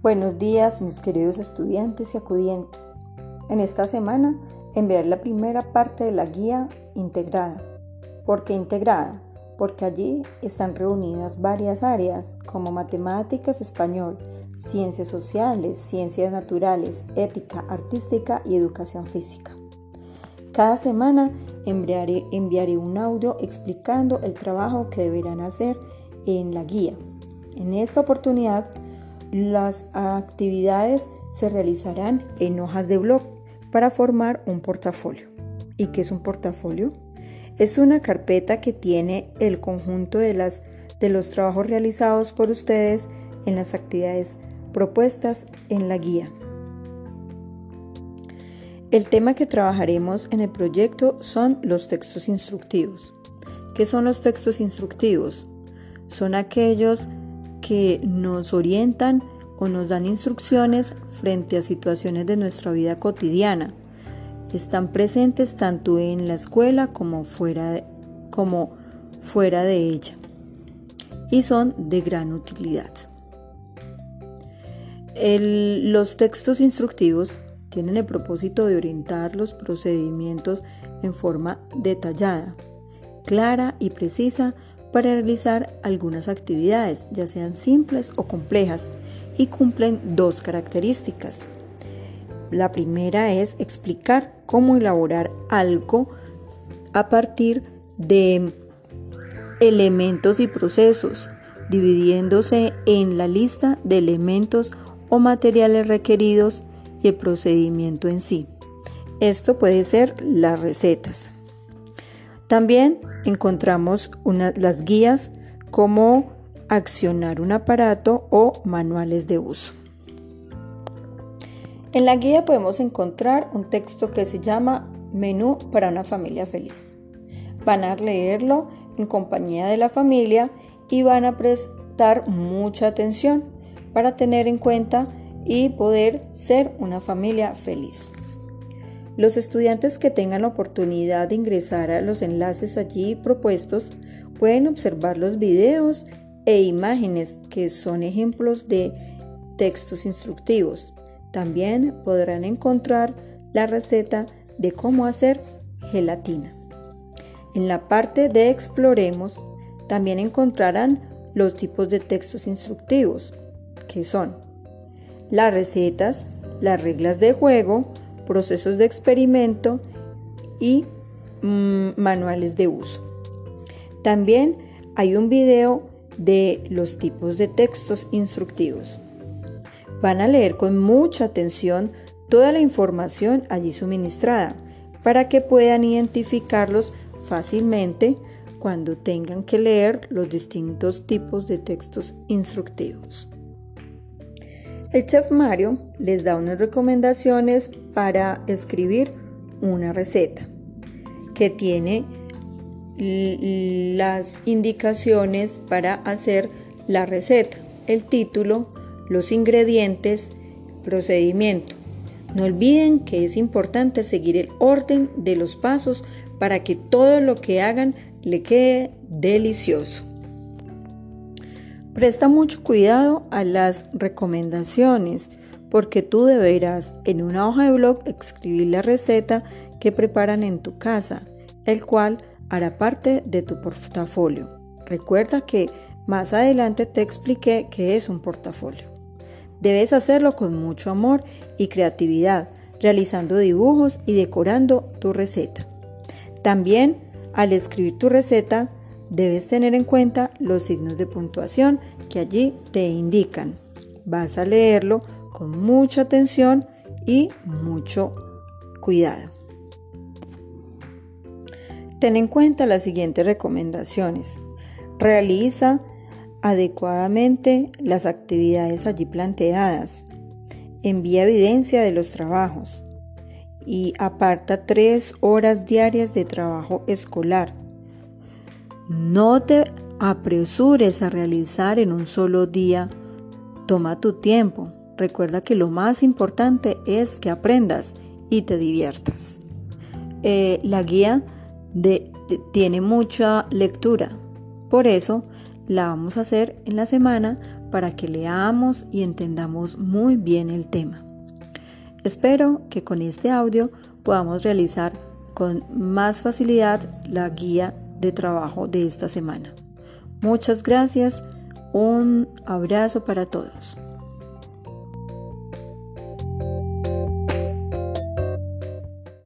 Buenos días mis queridos estudiantes y acudientes. En esta semana enviaré la primera parte de la guía integrada. ¿Por qué integrada? Porque allí están reunidas varias áreas como matemáticas, español, ciencias sociales, ciencias naturales, ética, artística y educación física. Cada semana enviaré, enviaré un audio explicando el trabajo que deberán hacer en la guía. En esta oportunidad, las actividades se realizarán en hojas de blog para formar un portafolio. ¿Y qué es un portafolio? Es una carpeta que tiene el conjunto de, las, de los trabajos realizados por ustedes en las actividades propuestas en la guía. El tema que trabajaremos en el proyecto son los textos instructivos. ¿Qué son los textos instructivos? Son aquellos que nos orientan o nos dan instrucciones frente a situaciones de nuestra vida cotidiana. Están presentes tanto en la escuela como fuera de, como fuera de ella y son de gran utilidad. los textos instructivos tienen el propósito de orientar los procedimientos en forma detallada, clara y precisa para realizar algunas actividades, ya sean simples o complejas, y cumplen dos características. La primera es explicar cómo elaborar algo a partir de elementos y procesos, dividiéndose en la lista de elementos o materiales requeridos y el procedimiento en sí. Esto puede ser las recetas. También encontramos las guías como accionar un aparato o manuales de uso. En la guía podemos encontrar un texto que se llama Menú para una familia feliz. Van a leerlo en compañía de la familia y van a prestar mucha atención para tener en cuenta y poder ser una familia feliz. Los estudiantes que tengan la oportunidad de ingresar a los enlaces allí propuestos pueden observar los videos e imágenes que son ejemplos de textos instructivos. También podrán encontrar la receta de cómo hacer gelatina. En la parte de Exploremos también encontrarán los tipos de textos instructivos, que son las recetas, las reglas de juego, procesos de experimento y mm, manuales de uso. También hay un video de los tipos de textos instructivos. Van a leer con mucha atención toda la información allí suministrada para que puedan identificarlos fácilmente cuando tengan que leer los distintos tipos de textos instructivos. El chef Mario les da unas recomendaciones para escribir una receta que tiene las indicaciones para hacer la receta, el título, los ingredientes, procedimiento. No olviden que es importante seguir el orden de los pasos para que todo lo que hagan le quede delicioso. Presta mucho cuidado a las recomendaciones porque tú deberás en una hoja de blog escribir la receta que preparan en tu casa, el cual hará parte de tu portafolio. Recuerda que más adelante te expliqué qué es un portafolio. Debes hacerlo con mucho amor y creatividad, realizando dibujos y decorando tu receta. También, al escribir tu receta, Debes tener en cuenta los signos de puntuación que allí te indican. Vas a leerlo con mucha atención y mucho cuidado. Ten en cuenta las siguientes recomendaciones. Realiza adecuadamente las actividades allí planteadas. Envía evidencia de los trabajos y aparta tres horas diarias de trabajo escolar no te apresures a realizar en un solo día. Toma tu tiempo. Recuerda que lo más importante es que aprendas y te diviertas. Eh, la guía tiene mucha lectura. Por eso la vamos a hacer en la semana para que leamos y entendamos muy bien el tema. Espero que con este audio podamos realizar con más facilidad la guía de trabajo de esta semana. Muchas gracias, un abrazo para todos.